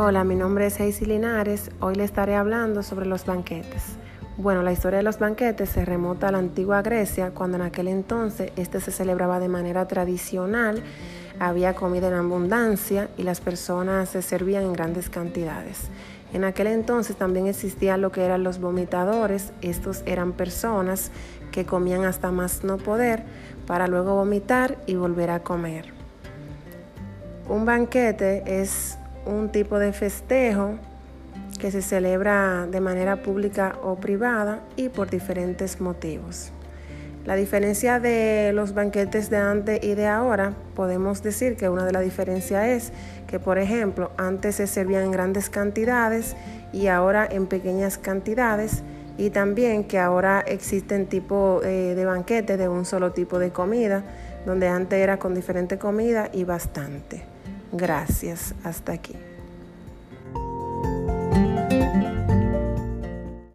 Hola, mi nombre es Heisy Linares. Hoy le estaré hablando sobre los banquetes. Bueno, la historia de los banquetes se remota a la antigua Grecia, cuando en aquel entonces este se celebraba de manera tradicional, había comida en abundancia y las personas se servían en grandes cantidades. En aquel entonces también existían lo que eran los vomitadores. Estos eran personas que comían hasta más no poder para luego vomitar y volver a comer. Un banquete es un tipo de festejo que se celebra de manera pública o privada y por diferentes motivos. La diferencia de los banquetes de antes y de ahora, podemos decir que una de las diferencias es que, por ejemplo, antes se servían en grandes cantidades y ahora en pequeñas cantidades y también que ahora existen tipos eh, de banquetes de un solo tipo de comida, donde antes era con diferente comida y bastante. Gracias. Hasta aquí.